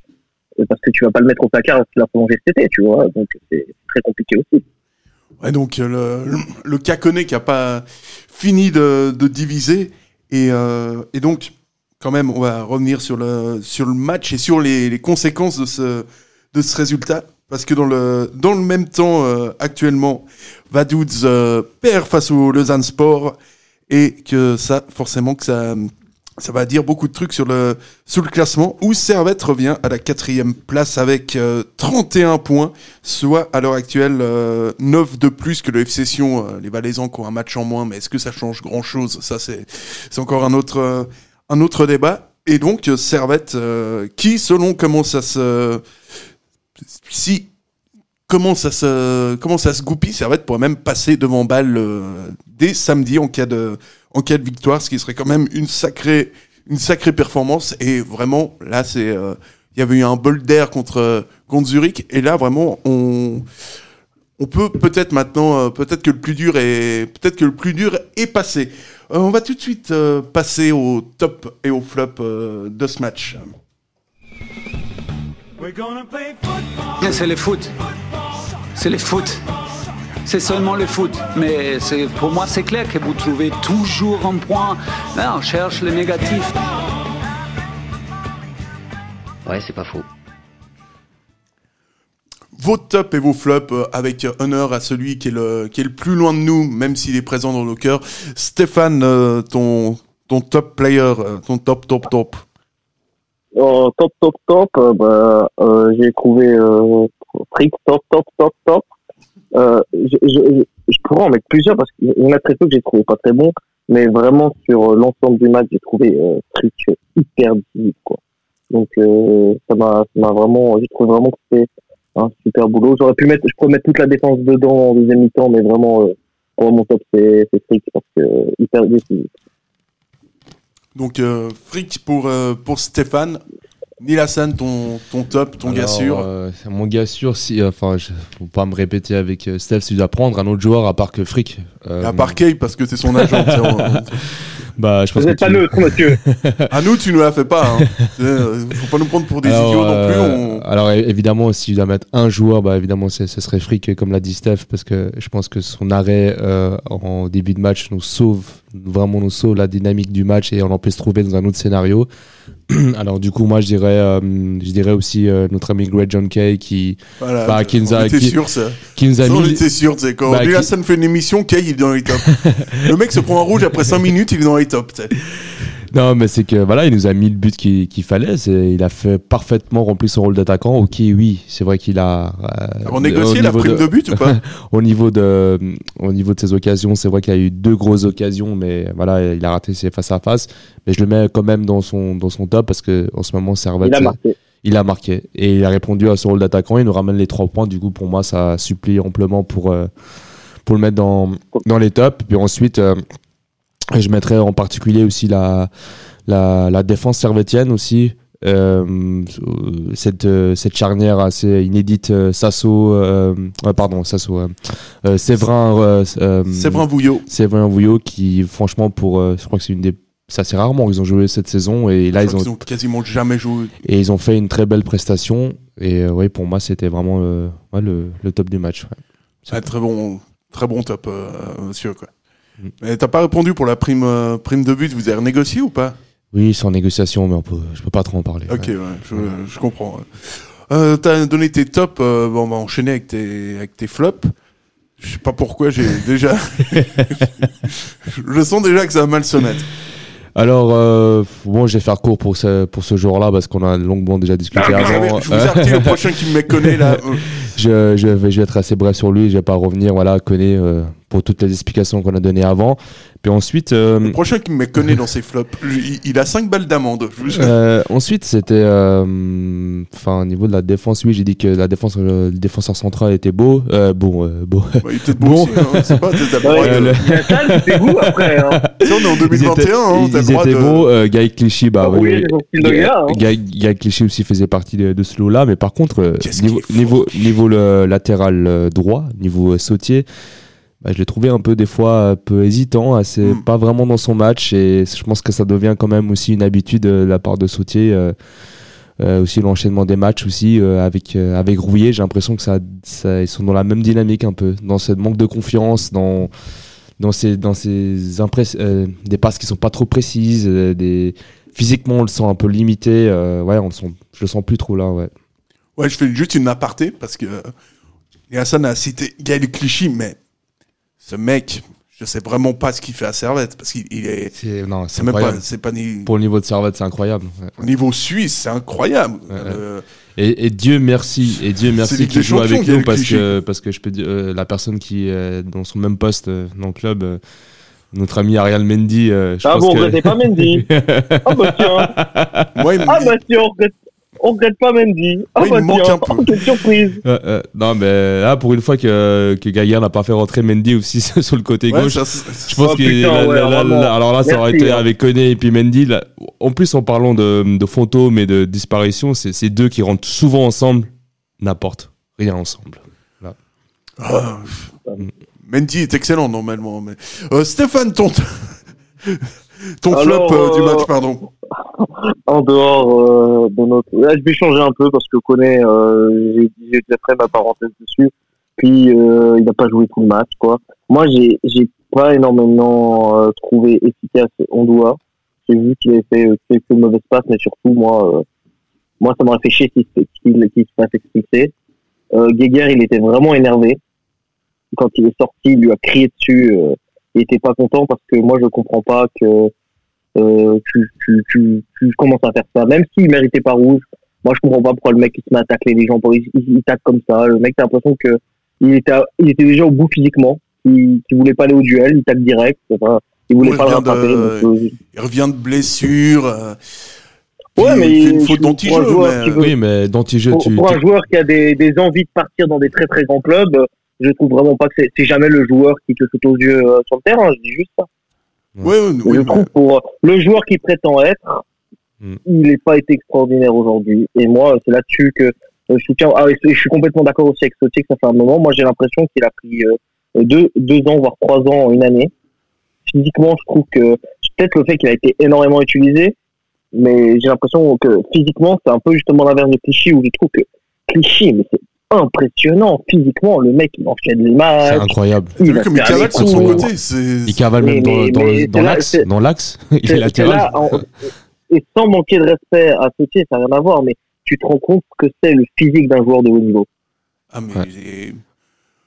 Euh, Parce que tu vas pas le mettre au placard alors qu'il a prolongé cet été, tu vois. Donc c'est très compliqué aussi. Ouais, donc le, le, le qui a pas fini de, diviser. Et, et donc, quand même, on va revenir sur le, sur le match et sur les, les conséquences de ce, de ce résultat. Parce que dans le, dans le même temps, euh, actuellement, Vaduz euh, perd face au Lausanne Sport. Et que ça, forcément, que ça, ça va dire beaucoup de trucs sur le, sur le classement. Où Servette revient à la quatrième place avec euh, 31 points soit à l'heure actuelle euh, 9 de plus que le FC Sion, euh, les Valaisans qui ont un match en moins, mais est-ce que ça change grand-chose? Ça, c'est c'est encore un autre, euh, un autre débat. Et donc, euh, Servette, euh, qui, selon comment ça se... Si... Comment ça se, comment ça se goupille, Servette pourrait même passer devant balle euh, dès samedi en cas de, en cas de victoire, ce qui serait quand même une sacrée, une sacrée performance. Et vraiment, là, c'est, euh, il y avait eu un bol d'air contre, contre Zurich. Et là, vraiment, on, on peut peut-être maintenant, peut-être que le plus dur est, peut-être que le plus dur est passé. Euh, on va tout de suite euh, passer au top et au flop euh, de ce match. C'est le foot. C'est le foot. C'est seulement le foot. Mais c'est- pour moi, c'est clair que vous trouvez toujours un point. Là, on cherche le négatif. Ouais, c'est pas faux. Vos tops et vos flops euh, avec honneur à celui qui est le, qui est le plus loin de nous, même s'il est présent dans nos cœurs. Stéphane, euh, ton, ton top player, euh, ton top, top, top. En top, top, top, euh, bah, euh, j'ai trouvé euh, Frick, top, top, top, top. Euh, je, pourrais en mettre plusieurs parce qu'il y en a très peu que j'ai trouvé pas très bon, mais vraiment sur l'ensemble du match, j'ai trouvé euh, Frick hyper difficile, quoi. Donc euh, ça m'a, ça m'a vraiment, j'ai trouvé vraiment que c'était un super boulot. J'aurais pu mettre, je pourrais mettre toute la défense dedans en deuxième mi-temps, mais vraiment, euh, pour mon top c'est, Frick parce que euh, hyper décisif. Donc, euh, fric pour, euh, pour Stéphane. Neil Hassan, ton, ton top, ton gars sûr. euh, Mon gars sûr, si, enfin, je, faut pas me répéter avec euh, Steph, si je dois prendre un autre joueur à part que Frick. euh, À part Kay, parce que c'est son agent. tu bah, je pense Vous que êtes pas tu- neutre, monsieur. À nous, tu nous la fais pas. Hein. Tu sais, euh, Faut pas nous prendre pour des alors, idiots non plus. euh, on- alors, évidemment, si je dois mettre un joueur, bah, évidemment, ce serait Frick, comme l'a dit Steph, parce que je pense que son arrêt euh, en début de match nous sauve, vraiment nous sauve la dynamique du match et on en peut se trouver dans un autre scénario. alors, du coup, moi, je dirais, euh, je dirais aussi euh, notre ami Greg John Kay qui, Voilà, bah, qui nous a, on était qui, sûr, ça. qui nous a Ça, on mis. était sûr, sais, quand Bah, Neil qui- Hassan fait une émission, Kay, il est dans les tops. le mec se prend un rouge après 5 minutes, il est dans les tops. Non, mais c'est que voilà, il nous a mis le but qu'il qu'il fallait. c'est- Il a fait parfaitement remplir son rôle d'attaquant. Ok, oui, c'est vrai qu'il a. euh, On négocié la prime de but ou pas? Au niveau de, au niveau de ses occasions, c'est vrai qu'il y a eu deux grosses occasions, mais voilà, il a raté ses face à face. Mais je le mets quand même dans son, dans son top parce que en ce moment, Servette, Il a marqué. il a marqué et il a répondu à son rôle d'attaquant. Il nous ramène les trois points. Du coup, pour moi, ça supplie amplement pour, euh, pour le mettre dans, dans les tops. Puis ensuite, euh, je mettrais en particulier aussi la, la, la défense servétienne aussi. Euh, cette, euh, cette charnière assez inédite euh, Sasso euh, pardon Sasso euh, Séverin Séverin Vouillot. Séverin Vouillot qui franchement pour je crois que c'est une des c'est assez rarement qu'ils ont joué cette saison et là ils ont quasiment jamais joué. et ils ont fait une très belle prestation. Et ouais, pour moi, c'était vraiment le, ouais, le, le top du match. ouais. Ah, très bon, très bon top, monsieur. Quoi. Mm. Mais t'as pas répondu pour la prime, euh, prime de but. Vous avez renégocié ou pas Oui, c'est en négociation, mais on peut, je peux pas trop en parler. Ok, ouais. ouais, je, je comprends. Euh, t'as donné tes tops. euh, bon, on va enchaîner avec tes, avec tes flops. Je sais pas pourquoi j'ai déjà. je sens déjà que ça va mal se mettre. Alors, euh, bon, je vais faire court pour ce, pour ce jour-là parce qu'on a longuement déjà discuté Ah, je avant. je vous arrête le prochain qui me connaît là. je, je, vais, je vais être assez bref sur lui, je vais pas revenir, voilà, connaît euh, pour toutes les explications qu'on a données avant. Puis ensuite, euh, Le prochain qui me connaît dans ses flops, il, a 5 balles d'amende. Euh, ensuite, c'était, euh, enfin, au niveau de la défense, oui, j'ai dit que la défense, le défenseur central était beau, euh, bon, euh, beau. Bah, il était beau Bon. aussi, hein, c'est pas, t'as Ouais, le- vous après. Hein. Si on est en 2021, Ils étaient, hein, t'as le ils droit étaient de... beaux. Euh, Guy Clichy, bah Ah oui, hein. Guy, Guy Clichy aussi faisait partie de, de ce lot-là, mais par contre, niveau, niveau, niveau le latéral droit, niveau euh, sautier, bah, je l'ai trouvé un peu des fois un peu hésitant, assez, Mm. pas vraiment dans son match, et je pense que ça devient quand même aussi une habitude euh, de la part de sautier. euh, euh, aussi l'enchaînement des matchs aussi euh, avec euh, avec Rouillet j'ai l'impression que ça, ça ils sont dans la même dynamique un peu dans ce manque de confiance dans dans ces dans ces des passes qui sont pas trop précises des physiquement on le sent un peu limité ouais on le sent je le sens plus trop là ouais Ouais, je fais juste une aparté parce que Hassan a cité Gaël Clichy, mais ce mec, je sais vraiment pas ce qu'il fait à Servette parce qu'il il est. c'est non C'est même pas, c'est pas ni pour le niveau de Servette c'est incroyable ouais. au niveau suisse, c'est incroyable. Ouais, ouais. Euh, et, et Dieu merci et Dieu merci qu'il joue avec nous parce que parce que je peux dire euh, la personne qui est dans son même poste euh, dans le club euh, notre ami Ariel Mendy euh, je Ah pense bon, on que- pas Mendy. Ah bah tiens. moi, il me Ah bah tiens, on regrette, on regrette pas Mendy. Ah Oui, il bah me manque tiens. un peu. Oh, quelle surprise. Euh, euh, non, mais là, pour une fois que, que Gaillard n'a pas fait rentrer Mendy aussi sur le côté Ouais, gauche, ça, je pense Oh, que putain, là, ouais, alors là, ça aurait été hein. avec Koné et puis Mendy. là. en plus, en parlant de, de fantômes et de disparition, c'est ces deux qui rentrent souvent ensemble, n'importe rien ensemble. Ah, Mendy est excellent normalement. Mais... Euh, Stéphane, ton, ton Alors, flop euh, du euh, match, pardon. En dehors euh, de notre... Là, je vais changer un peu parce que connaît, euh, j'ai déjà fait ma parenthèse dessus. Puis, euh, il n'a pas joué tout le match, quoi. Moi, j'ai j'ai pas énormément euh, trouvé efficace Ondoa. J'ai vu qu'il avait fait euh, quelques mauvaises passes, mais surtout, moi, euh, moi ça m'aurait fait chier qu'il qu'il- qu'il se fasse expulser. Euh, Guéguer, il était vraiment énervé. Quand il est sorti, il lui a crié dessus. Il était pas content parce que moi, je comprends pas que euh, tu, tu, tu, tu commences à faire ça. Même s'il méritait pas rouge, moi, je comprends pas pourquoi le mec, il se met à tacler les gens. Pour, il, il, il tacle comme ça. Le mec, t'as l'impression que il était, à- il était déjà au bout physiquement. Il, il voulait pas aller au duel. Il tacle direct. Enfin, il voulait Ouais, pas le de- rattraper. donc, euh, Il revient de blessure. euh, Ouais, mais il fait une faute d'anti-jeu. mais, veut- Oui, mais d'anti-jeu, pour, tu. pour un joueur qui a des, des envies de partir dans des très très grands clubs, euh, je trouve vraiment pas que c'est jamais le joueur qui te saute aux yeux euh, sur le terrain. Je dis juste ça. ouais, ouais, je oui, trouve pour euh, le joueur qui prétend être, Mm. il n'est pas été extraordinaire aujourd'hui. Et moi, c'est là-dessus que euh, je soutiens. Ah, et je suis complètement d'accord aussi avec Sotier que ça fait un moment. Moi, j'ai l'impression qu'il a pris euh, deux, deux ans, voire trois ans en une année. Physiquement, je trouve que peut-être le fait qu'il a été énormément utilisé, mais j'ai l'impression que physiquement, c'est un peu justement l'inverse de Clichy, où je trouve que Clichy, mais c'est impressionnant physiquement. Le mec, il enchaîne les matchs. C'est incroyable. T'as Il vu comme il cavale sur son côté c'est- Il cavale Mais- même dans, mais- dans mais le- dans c'est là- l'axe. Dans. Il est latéral. et sans manquer de respect à Sotier, ça n'a rien à voir, mais tu te rends compte que c'est le physique d'un joueur de haut niveau. Ah, mais. Ouais.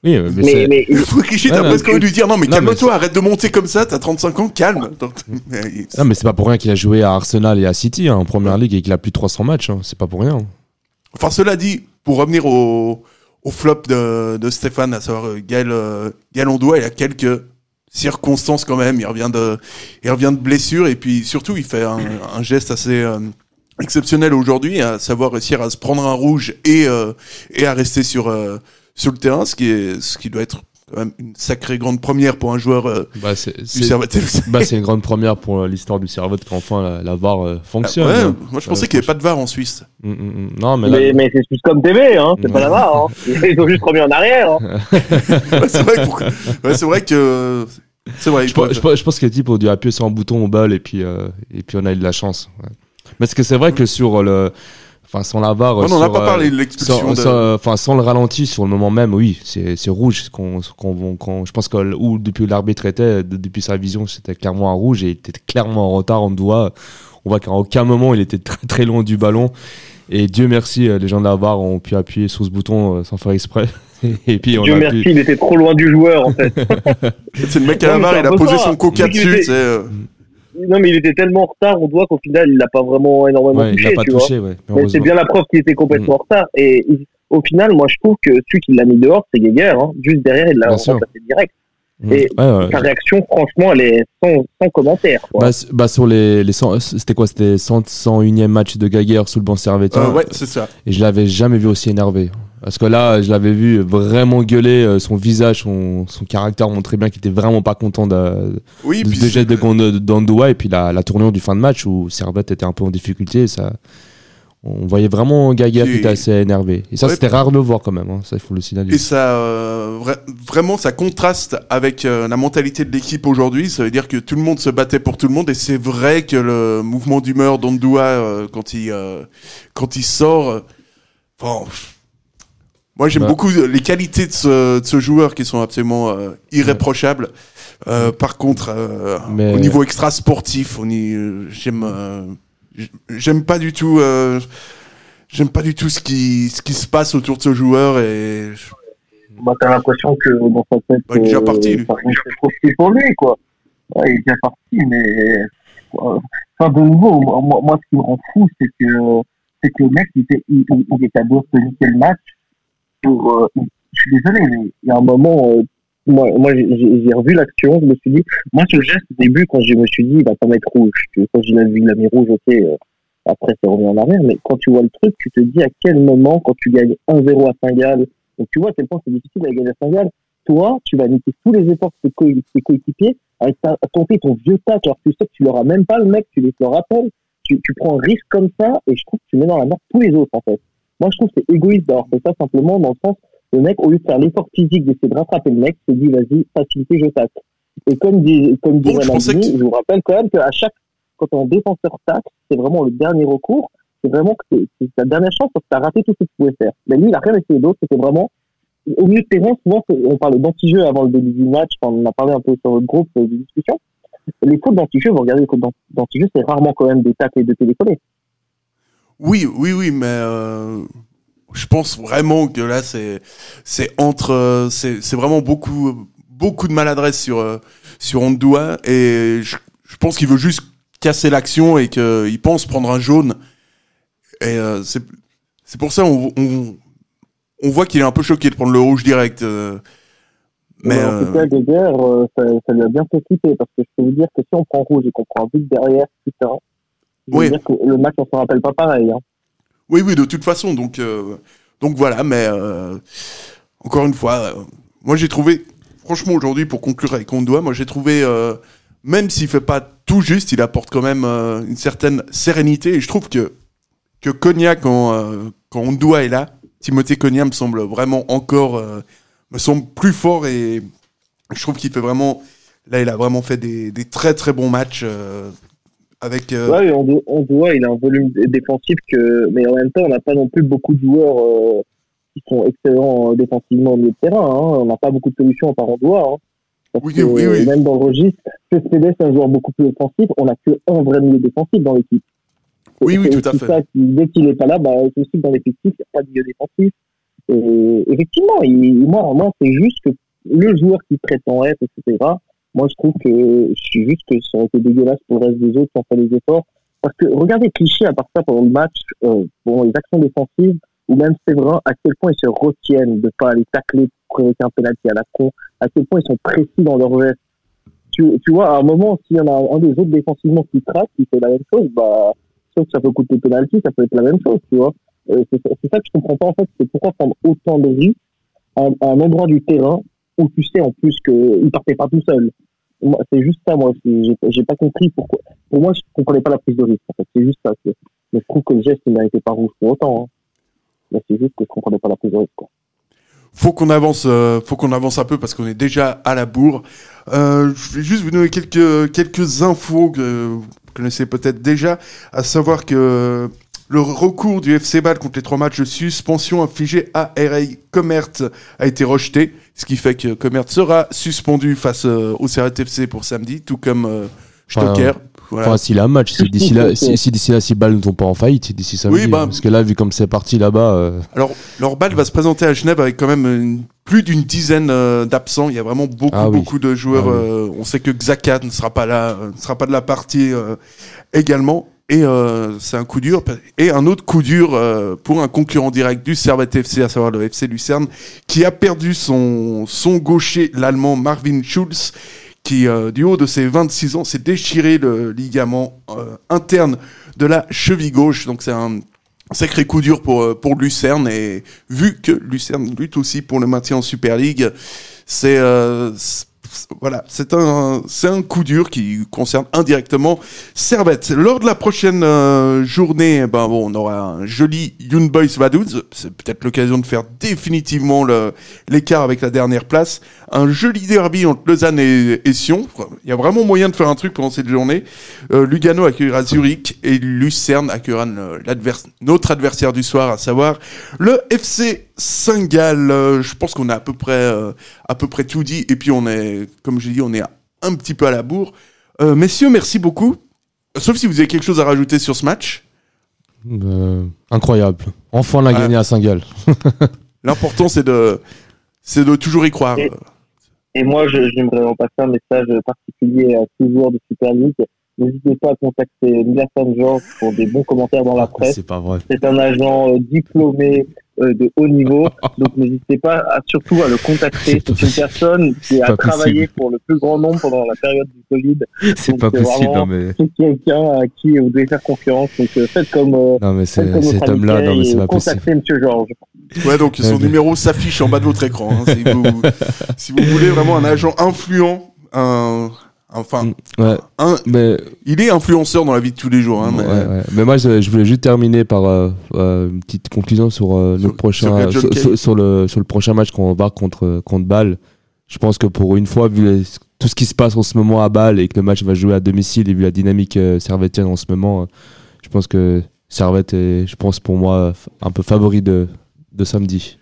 Oui, mais, Mais, mais, Clichy, Ouais, t'as non, presque envie de lui dire non, mais calme-toi, arrête de monter comme ça, t'as 35 ans, calme. Non, mais c'est pas pour rien qu'il a joué à Arsenal et à City hein, en première ligue et qu'il a plus de 300 matchs. hein. C'est pas pour rien. Enfin, cela dit, pour revenir au, au flop de, de Stéphane, à savoir euh, Gaël, euh, Gaël il y a quelques circonstances quand même. Il revient de, il revient de blessure et puis surtout, il fait un, un geste assez euh, exceptionnel aujourd'hui, à savoir réussir à se prendre un rouge et, euh, et à rester sur, euh, sur le terrain, ce qui, est, ce qui doit être quand même une sacrée grande première pour un joueur euh, Bah, c'est du c'est- Servette FC. bah, c'est une grande première pour euh, l'histoire du Servette qu'enfin la, la VAR euh, fonctionne. Ouais, hein. moi je pensais Euh, qu'il n'y avait pas de VAR en Suisse. Mm, mm, mm. Non, mais là, mais, mais c'est plus comme TV, hein, c'est pas la barre. Hein. Ils ont juste remis en arrière. Hein. Ouais, c'est vrai, pour- ouais, c'est vrai que. C'est vrai. je, pense- je pense- je pense que les types ont dû appuyer sur un bouton au bal et puis, euh, et puis on a eu de la chance. ouais. Mais est-ce que c'est vrai que sur le. Enfin, sans la VAR. on n'en a sur, pas euh, parlé de l'expulsion de. sans- enfin, sans le ralenti sur le moment même, oui, c'est c'est rouge. Qu'on, qu'on, qu'on- je pense que où depuis l'arbitre était, de- depuis sa vision, c'était clairement un rouge et il était clairement en retard. On doit, on voit qu'à aucun moment il était très très loin du ballon. Et Dieu merci, euh, les gens de la VAR ont pu appuyer sur ce bouton euh, sans faire exprès. et puis on Dieu a merci, pu. il était trop loin du joueur en fait. C'est le mec à la Non, barre, il a posé ça. son coca dessus. Non mais il était tellement en retard, on voit qu'au final il l'a pas vraiment énormément Ouais, il touché, l'a pas tu touché, ouais, vois. Mais c'est bien la preuve qu'il était complètement en retard. Et il- au final, moi je trouve que celui qui l'a mis dehors, c'est Geiger. Hein. Juste derrière, il l'a remplacé direct. Mm. Et Ouais, ouais. sa réaction, franchement, elle est sans, sans commentaire. Quoi. Bah, bah, sur les, les 100 c'était quoi? C'était 100, 101e match de Gaguer sous le banc servétien. euh, ouais, c'est ça. Et je l'avais jamais vu aussi énervé. Parce que là, je l'avais vu vraiment gueuler, euh, son visage, son, son caractère montrait bien qu'il était vraiment pas content de, Oui, de geste d'Andoua et puis la, la tournure du fin de match où Servette était un peu en difficulté. Ça, on voyait vraiment Puis- qui était assez énervé. Et ça, Ouais. c'était rare de le voir quand même. hein. Ça, il faut le signaler. Et ça, euh, vra- vraiment, ça contraste avec euh, la mentalité de l'équipe aujourd'hui. Ça veut dire que tout le monde se battait pour tout le monde. Et c'est vrai que le mouvement d'humeur d'Ondoua, euh, quand il quand il sort, pff, moi j'aime Bah. beaucoup les qualités de ce, de ce joueur qui sont absolument euh, irréprochables. Euh, par contre, euh, Mais- au niveau extra sportif, on y, euh, j'aime, euh, j'aime pas du tout. euh, J'aime pas du tout ce qui, ce qui se passe autour de ce joueur et Bah, t'as l'impression que dans sa tête, Bah, il est déjà parti, lui. petit pour lui, quoi. Ouais, il est déjà parti, mais enfin, de nouveau, moi, moi, moi, ce qui me rend fou, c'est que c'est que le mec, il était, il, il- était à niquer le match. Pour, euh, je suis désolé, mais il y a un moment, euh, moi, j'ai revu l'action, je me suis dit, moi, ce geste au début, quand je me suis dit, il va pas mettre rouge. Quand j'ai vu il a mis rouge, ok, euh, après, c'est revenu en arrière, mais quand tu vois le truc, tu te dis à quel moment, quand tu gagnes 1-0 à Saint-Gall, donc tu vois à quel point c'est difficile d'aller gagner à Saint-Gall, toi, tu vas niquer tous les efforts de tes co- tes coéquipiers avec tenter ton vieux tac, alors que tu sais que tu l'auras même pas le mec, tu les le rappelles, tu, tu prends un risque comme ça, et je trouve que tu mets dans la merde tous les autres, en fait. Moi, je trouve que c'est égoïste d'avoir fait ça simplement dans le sens, le mec, au lieu de faire l'effort physique d'essayer de rattraper le mec, se dit, vas-y, facilité, je tacle. Et comme dit, comme dit Bon, je que- je vous rappelle quand même qu'à chaque, quand un défenseur tacle, c'est vraiment le dernier recours, c'est vraiment que c'est- ta dernière chance parce que t'as raté tout ce que tu pouvais faire. Mais lui, il a rien essayé d'autre, c'était vraiment, au milieu de terrain, souvent, on parle d'anti-jeu avant le début du match, quand on en a parlé un peu sur votre groupe euh, de discussion. Les fautes d'anti-jeu, vous regardez les fautes d'an- d'anti-jeu, c'est rarement quand même des tacles et de téléphoner. Oui, oui, oui, mais euh, je pense vraiment que là, c'est c'est entre, euh, c'est c'est vraiment beaucoup beaucoup de maladresse sur euh, sur Ondoua et je, je pense qu'il veut juste casser l'action et qu'il pense prendre un jaune et euh, c'est c'est pour ça on, on on voit qu'il est un peu choqué de prendre le rouge direct. euh, mais Mais en tout cas, Geiger, ça, ça lui a bien fait parce que je peux vous dire que si on prend rouge et qu'on prend un but derrière, putain, Oui. dire que le match, on se rappelle pas pareil. Hein. Oui, oui, de toute façon. Donc, euh, donc voilà, mais euh, encore une fois, euh, moi j'ai trouvé, franchement aujourd'hui, pour conclure avec Ondoa, moi j'ai trouvé même s'il fait pas tout juste, il apporte quand même une certaine sérénité. Et je trouve que que Konya, quand quand Ondua est là, Timothée Konya me semble vraiment encore me semble plus fort et je trouve qu'il fait vraiment là, il a vraiment fait des, des très très bons matchs avec. euh, Ouais, on, do- on voit, il a un volume défensif que, mais en même temps, on n'a pas non plus beaucoup de joueurs euh, qui sont excellents euh, défensivement au milieu de terrain. Hein. On n'a pas beaucoup de solutions à part en doigt. Hein. Parce Oui, que, oui, oui. Même dans le registre, Cespedes est un joueur beaucoup plus offensif. On n'a que un vrai milieu défensif dans l'équipe. C'est- Oui, oui, c'est tout à fait. Ça, dès qu'il n'est pas là, bah, c'est aussi que dans l'effectif, il n'y a pas de milieu défensif. Et effectivement, il, moi, moi c'est juste que le joueur qui prétend être, etc., moi, je trouve que je suis juste que ça aurait été dégueulasse pour le reste des autres sans faire les efforts. Parce que regardez Clichy, à part ça, pendant le match, euh, pendant les actions défensives, ou même Séverin, à quel point ils se retiennent de pas aller tacler pour provoquer un penalty à la con, à quel point ils sont précis dans leurs gestes. Tu, tu vois, à un moment, s'il y en a un des autres défensivement qui traque, qui fait la même chose, bah, sauf que ça peut coûter penalty, ça peut être la même chose, tu vois. Euh, c'est ça que je comprends pas, en fait, c'est pourquoi prendre autant de risques à, à un endroit du terrain où tu sais en plus qu'il partait pas tout seul. C'est juste ça, moi, j'ai pas compris pourquoi. Pour moi, je comprenais pas la prise de risque, en fait. C'est juste ça. c'est- Mais je trouve que le geste, il n'était pas rouge pour autant. Hein. C'est juste que je comprenais pas la prise de risque, quoi. faut qu'on avance, euh, faut qu'on avance un peu parce qu'on est déjà à la bourre. Euh, je vais juste vous donner quelques quelques infos que vous connaissez peut-être déjà, à savoir que le recours du FC Bâle contre les trois matchs de suspension infligés à RA Comert a été rejeté, ce qui fait que Comert sera suspendu face euh, au Servette FC pour samedi, tout comme euh, Stocker. Voilà. Enfin, s'il a un match, si d'ici là, si, si d'ici là, si balles ne sont pas en faillite, d'ici samedi. Oui, bah- parce que là, vu comme c'est parti là-bas, euh, Alors, leur balle va se présenter à Genève avec quand même une- plus d'une dizaine euh, d'absents. Il y a vraiment beaucoup, Ah oui. beaucoup de joueurs. Ah oui. euh, on sait que Xhaka ne sera pas là, euh, ne sera pas de la partie euh, également. Et euh, c'est un coup dur. Et un autre coup dur euh, pour un concurrent direct du Servette FC, à savoir le FC Lucerne, qui a perdu son, son gaucher, l'allemand Marvin Schulz, qui, euh, du haut de ses 26 ans, s'est déchiré le ligament euh, interne de la cheville gauche. Donc c'est un sacré coup dur pour, euh, pour Lucerne. Et vu que Lucerne lutte aussi pour le maintien en Super League, c'est... voilà, c'est un, c'est un coup dur qui concerne indirectement Servette. Lors de la prochaine euh, journée, eh ben bon, on aura un joli Young Boys Vaduz. C'est peut-être l'occasion de faire définitivement l'écart avec la dernière place. Un joli derby entre Lausanne et, Sion. Il y a vraiment moyen de faire un truc pendant cette journée. Euh, Lugano accueillera Zurich et Lucerne accueillera notre adversaire du soir, à savoir le FC Saint-Gall. Euh, je pense qu'on a à peu près euh, à peu près tout dit. Et puis on est, comme j'ai dit, on est un petit peu à la bourre. Euh, messieurs, merci beaucoup. Sauf si vous avez quelque chose à rajouter sur ce match. euh, incroyable. Enfin, on a Ah. gagné à Saint-Gall. L'important c'est de c'est de toujours y croire. Et- Et moi, je- j'aimerais en passer un message particulier à tous les joueurs de Super League. N'hésitez pas à contacter Mila Sanjor pour des bons commentaires dans la presse. C'est pas vrai. C'est un agent euh, diplômé euh, de haut niveau, donc n'hésitez pas à, surtout à le contacter. C'est une personne qui a travaillé possible. pour le plus grand nombre pendant la période du Covid. C'est pas c'est possible, non, mais. C'est quelqu'un à qui vous devez faire confiance. Donc euh, faites comme, euh, Non, mais faites c'est comme cet homme-là, non, mais c'est et pas possible. contactez Monsieur Georges. Ouais, donc son numéro s'affiche en bas de votre écran. hein, si, vous, si vous voulez vraiment un agent influent, un, enfin, Ouais, un, mais il est influenceur dans la vie de tous les jours. Hein, mais, Ouais, ouais. Mais moi, je, je voulais juste terminer par euh, euh, une petite conclusion sur euh, Sur- le prochain, sur le sur le prochain match qu'on va contre contre Bâle. Je pense que pour une fois, vu les- tout ce qui se passe en ce moment à Bâle et que le match va jouer à domicile et vu la dynamique euh, servettienne en ce moment, euh, je pense que Servette est, je pense pour moi, un peu favori de de samedi.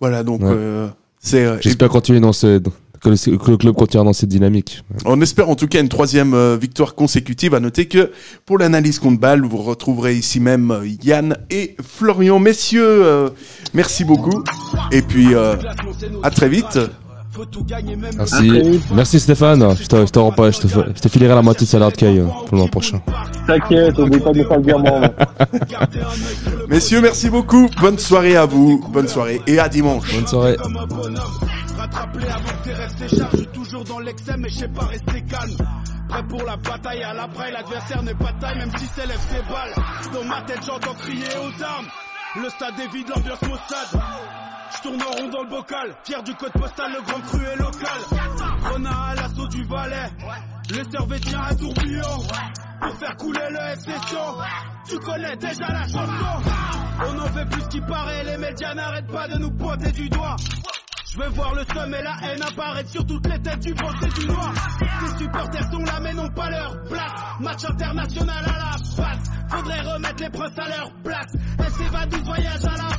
Voilà, donc euh, c'est. euh, J'espère continuer dans ce que le, club continue dans cette dynamique. On espère en tout cas une troisième euh, victoire consécutive. À noter que pour l'analyse contre balle, vous retrouverez ici même euh, Yann et Florian. Messieurs, euh, merci beaucoup. Et puis à très vite. Merci, merci Stéphane. Je te, je te, rends pas- je te, je te filerai la moitié de salaire de Kay euh, pour le mois prochain. T'inquiète, n'oublie pas de faire le virement. Messieurs, merci beaucoup. Bonne soirée à vous. Bonne soirée et à dimanche. Bonne soirée. Rattrapé avant que t'es resté charge, je suis toujours dans l'excès, mais je sais pas rester calme. Prêt pour la bataille à l'après, l'adversaire n'est pas de taille, même si c'est ses balles. Dans ma tête, j'entends crier aux armes. Le stade est vide, l'ambiance maussade. Je tourne en rond dans le bocal, fier du code postal, le grand cru est local. Renard à l'assaut du Valais, Le Servetien un tourbillon pour faire couler le FC. Tu connais déjà la chanson. On en fait plus qu'il paraît, les médias n'arrêtent pas de nous pointer du doigt. Je veux voir le seum et la haine apparaître sur toutes les têtes du blanc et du noir. Les supporters sont là mais n'ont pas leur place. Match international à la face. Faudrait remettre les princes à leur place. FC Vaduz voyage à la